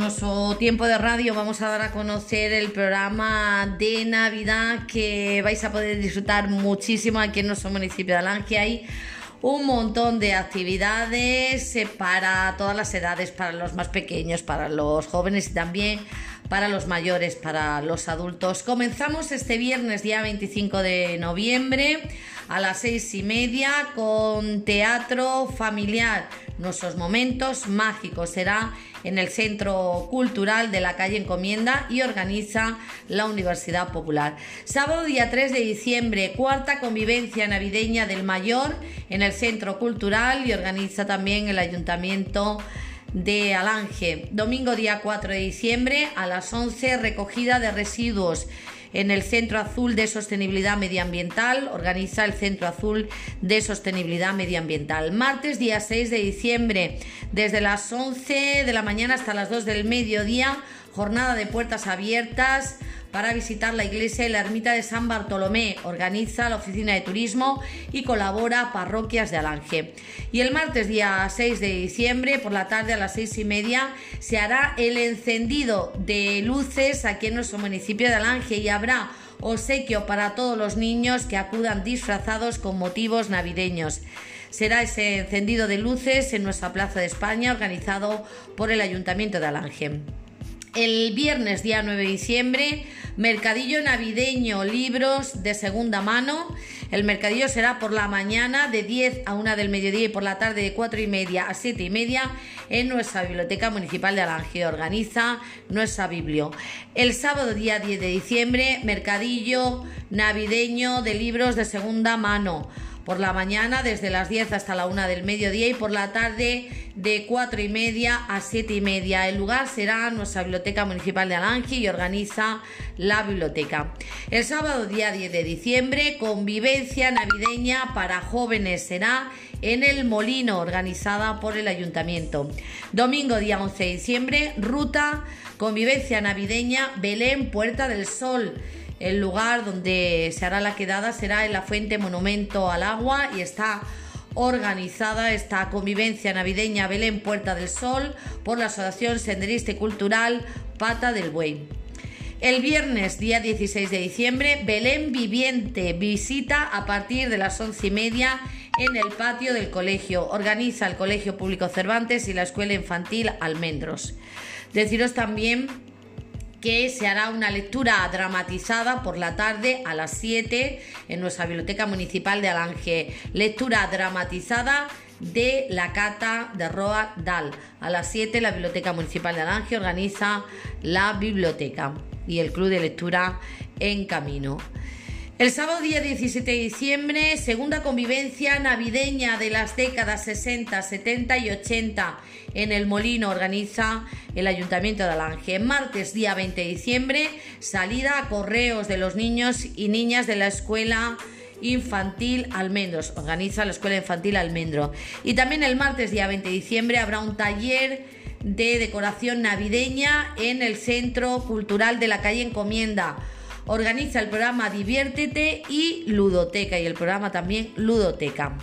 nuestro tiempo de radio vamos a dar a conocer el programa de Navidad que vais a poder disfrutar muchísimo aquí en nuestro municipio de Alange. Hay un montón de actividades eh, para todas las edades, para los más pequeños, para los jóvenes y también para los mayores, para los adultos. Comenzamos este viernes, día 25 de noviembre, a las seis y media con teatro familiar. Nuestros momentos mágicos será en el Centro Cultural de la calle Encomienda y organiza la Universidad Popular. Sábado día 3 de diciembre, cuarta convivencia navideña del Mayor en el Centro Cultural y organiza también el Ayuntamiento de Alange. Domingo día 4 de diciembre a las 11 recogida de residuos en el Centro Azul de Sostenibilidad Medioambiental, organiza el Centro Azul de Sostenibilidad Medioambiental. Martes, día 6 de diciembre, desde las 11 de la mañana hasta las 2 del mediodía, jornada de puertas abiertas para visitar la iglesia y la ermita de San Bartolomé. Organiza la Oficina de Turismo y colabora Parroquias de Alange. Y el martes, día 6 de diciembre, por la tarde a las 6 y media, se hará el encendido de luces aquí en nuestro municipio de Alange y habrá obsequio para todos los niños que acudan disfrazados con motivos navideños. Será ese encendido de luces en nuestra Plaza de España organizado por el Ayuntamiento de Alange. El viernes día 9 de diciembre, mercadillo navideño, libros de segunda mano. El mercadillo será por la mañana de 10 a 1 del mediodía y por la tarde de 4 y media a 7 y media en nuestra Biblioteca Municipal de Alange. Organiza nuestra biblio. El sábado día 10 de diciembre, mercadillo navideño de libros de segunda mano por la mañana desde las 10 hasta la 1 del mediodía y por la tarde de 4 y media a 7 y media. El lugar será nuestra Biblioteca Municipal de Alange y organiza la biblioteca. El sábado día 10 de diciembre, convivencia navideña para jóvenes será en el Molino, organizada por el Ayuntamiento. Domingo día 11 de diciembre, ruta convivencia navideña Belén Puerta del Sol. El lugar donde se hará la quedada será en la Fuente Monumento al Agua y está organizada esta convivencia navideña Belén Puerta del Sol por la Asociación Senderista Cultural Pata del Buey. El viernes, día 16 de diciembre, Belén Viviente visita a partir de las once y media en el patio del colegio. Organiza el Colegio Público Cervantes y la Escuela Infantil Almendros. Deciros también que se hará una lectura dramatizada por la tarde a las 7 en nuestra Biblioteca Municipal de Alange. Lectura dramatizada de la cata de Roa Dal. A las 7 la Biblioteca Municipal de Alange organiza la biblioteca y el Club de Lectura en Camino. El sábado día 17 de diciembre, segunda convivencia navideña de las décadas 60, 70 y 80 en el Molino organiza el Ayuntamiento de Alange. Martes día 20 de diciembre, salida a correos de los niños y niñas de la escuela infantil Almendros. Organiza la escuela infantil Almendro. Y también el martes día 20 de diciembre habrá un taller de decoración navideña en el Centro Cultural de la calle Encomienda organiza el programa Diviértete y Ludoteca y el programa también Ludoteca.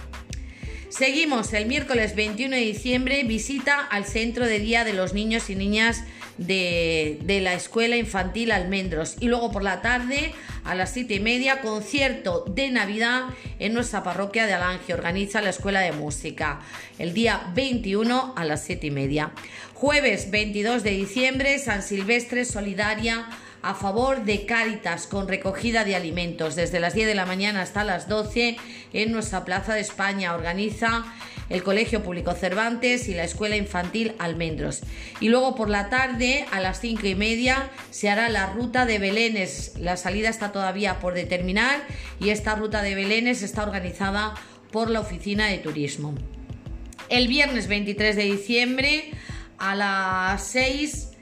Seguimos el miércoles 21 de diciembre, visita al Centro de Día de los Niños y Niñas de, la Escuela Infantil Almendros. Y luego por la tarde, a las 7 y media, concierto de Navidad en nuestra parroquia de Alange. Organiza la Escuela de Música. El día 21 a las 7 y media. Jueves 22 de diciembre, San Silvestre Solidaria a favor de Cáritas con recogida de alimentos desde las 10 de la mañana hasta las 12 en nuestra Plaza de España. Organiza el Colegio Público Cervantes y la Escuela Infantil Almendros. Y luego por la tarde a las 5 y media se hará la ruta de Belénes. La salida está todavía por determinar y esta ruta de Belénes está organizada por la Oficina de Turismo. El viernes 23 de diciembre a las 6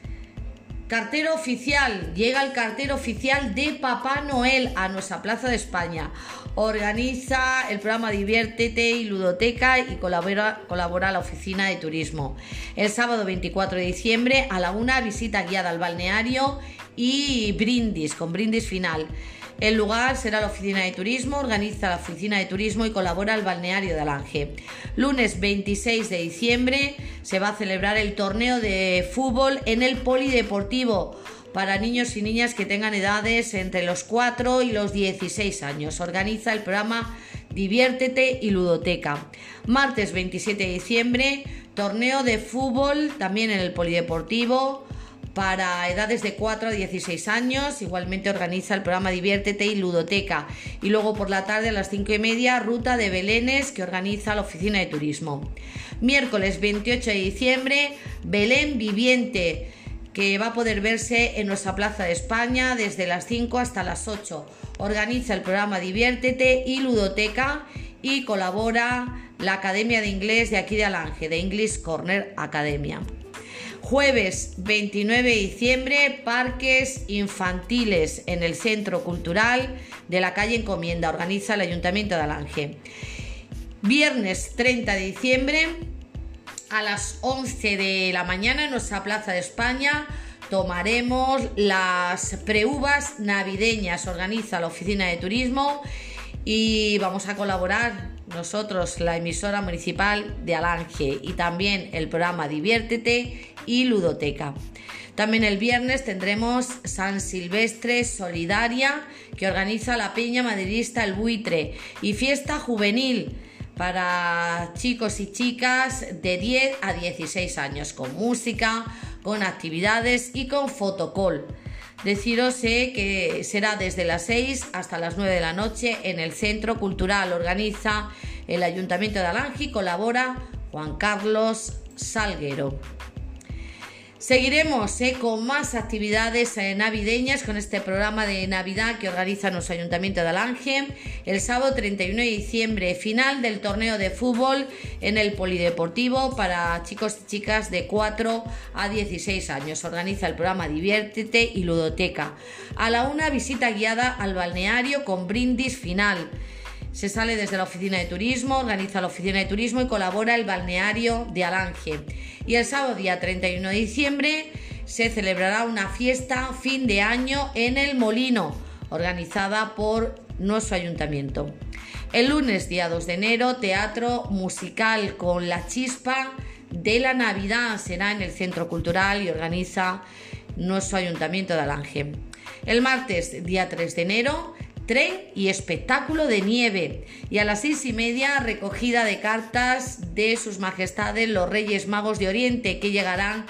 Cartero oficial, llega el cartero oficial de Papá Noel a nuestra Plaza de España. Organiza el programa Diviértete y Ludoteca y colabora, colabora la Oficina de Turismo. El sábado 24 de diciembre a la una visita guiada al balneario y brindis, con brindis final. El lugar será la oficina de turismo, organiza la oficina de turismo y colabora el balneario de Alange. Lunes 26 de diciembre se va a celebrar el torneo de fútbol en el Polideportivo para niños y niñas que tengan edades entre los 4 y los 16 años. Organiza el programa Diviértete y Ludoteca. Martes 27 de diciembre, torneo de fútbol también en el Polideportivo para edades de 4 a 16 años. Igualmente organiza el programa Diviértete y Ludoteca. Y luego por la tarde a las 5 y media, ruta de Belénes que organiza la Oficina de Turismo. Miércoles 28 de diciembre, Belén Viviente que va a poder verse en nuestra Plaza de España desde las 5 hasta las 8. Organiza el programa Diviértete y Ludoteca y colabora la Academia de Inglés de aquí de Alange, de English Corner Academia. Jueves 29 de diciembre, parques infantiles en el Centro Cultural de la calle Encomienda, organiza el Ayuntamiento de Alange. Viernes 30 de diciembre, a las 11 de la mañana en nuestra Plaza de España, tomaremos las preuvas navideñas, organiza la Oficina de Turismo y vamos a colaborar nosotros, la emisora municipal de Alange y también el programa Diviértete y Ludoteca. También el viernes tendremos San Silvestre Solidaria que organiza la Peña Madridista El Buitre y fiesta juvenil para chicos y chicas de 10 a 16 años con música, con actividades y con fotocall. Deciros que será desde las 6 hasta las 9 de la noche en el Centro Cultural. Organiza el Ayuntamiento de Alange y colabora Juan Carlos Salguero. Seguiremos eh, con más actividades eh, navideñas con este programa de Navidad que organiza nuestro Ayuntamiento de Alange. El sábado 31 de diciembre, final del torneo de fútbol en el Polideportivo para chicos y chicas de 4 a 16 años. Organiza el programa Diviértete y Ludoteca. A la una, visita guiada al balneario con brindis final. Se sale desde la oficina de turismo, organiza la oficina de turismo y colabora el balneario de Alange. Y el sábado día 31 de diciembre se celebrará una fiesta fin de año en el Molino, organizada por nuestro ayuntamiento. El lunes día 2 de enero, teatro musical con la chispa de la Navidad será en el Centro Cultural y organiza nuestro ayuntamiento de Alange. El martes día 3 de enero, tren y espectáculo de nieve. Y a las seis y media, recogida de cartas de sus majestades los Reyes Magos de Oriente que llegarán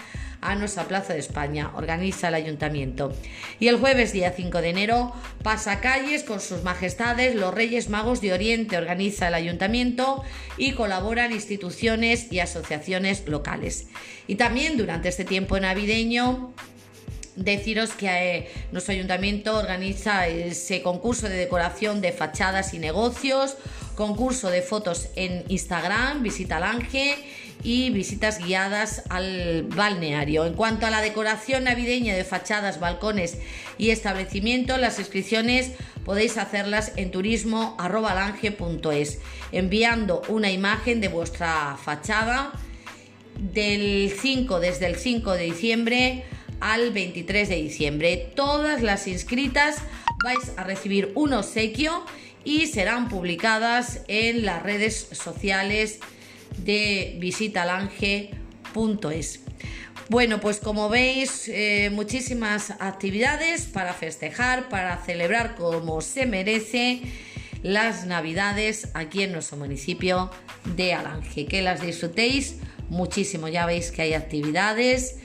a nuestra Plaza de España, organiza el ayuntamiento. Y el jueves día 5 de enero, pasacalles con sus majestades los Reyes Magos de Oriente, organiza el ayuntamiento y colaboran instituciones y asociaciones locales. Y también durante este tiempo navideño Deciros que eh, nuestro ayuntamiento organiza ese concurso de decoración de fachadas y negocios, concurso de fotos en Instagram, visita al Ángel y visitas guiadas al balneario. En cuanto a la decoración navideña de fachadas, balcones y establecimientos, las inscripciones podéis hacerlas en turismo.alange.es enviando una imagen de vuestra fachada del 5 desde el 5 de diciembre al 23 de diciembre. Todas las inscritas vais a recibir un obsequio y serán publicadas en las redes sociales de visitalange.es. Bueno, pues como veis, eh, muchísimas actividades para festejar, para celebrar como se merece las navidades aquí en nuestro municipio de Alange. Que las disfrutéis muchísimo. Ya veis que hay actividades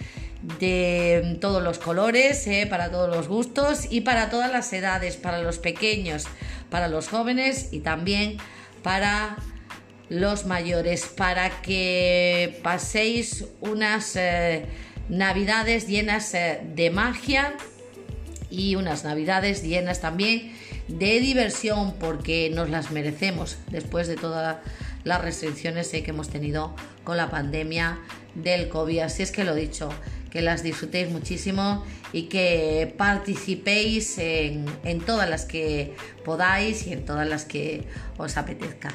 de todos los colores, eh, para todos los gustos y para todas las edades, para los pequeños, para los jóvenes y también para los mayores, para que paséis unas eh, navidades llenas eh, de magia y unas navidades llenas también de diversión, porque nos las merecemos después de todas las restricciones que hemos tenido con la pandemia del COVID. Así es que lo dicho, que las disfrutéis muchísimo y que participéis en, en todas las que podáis y en todas las que os apetezca.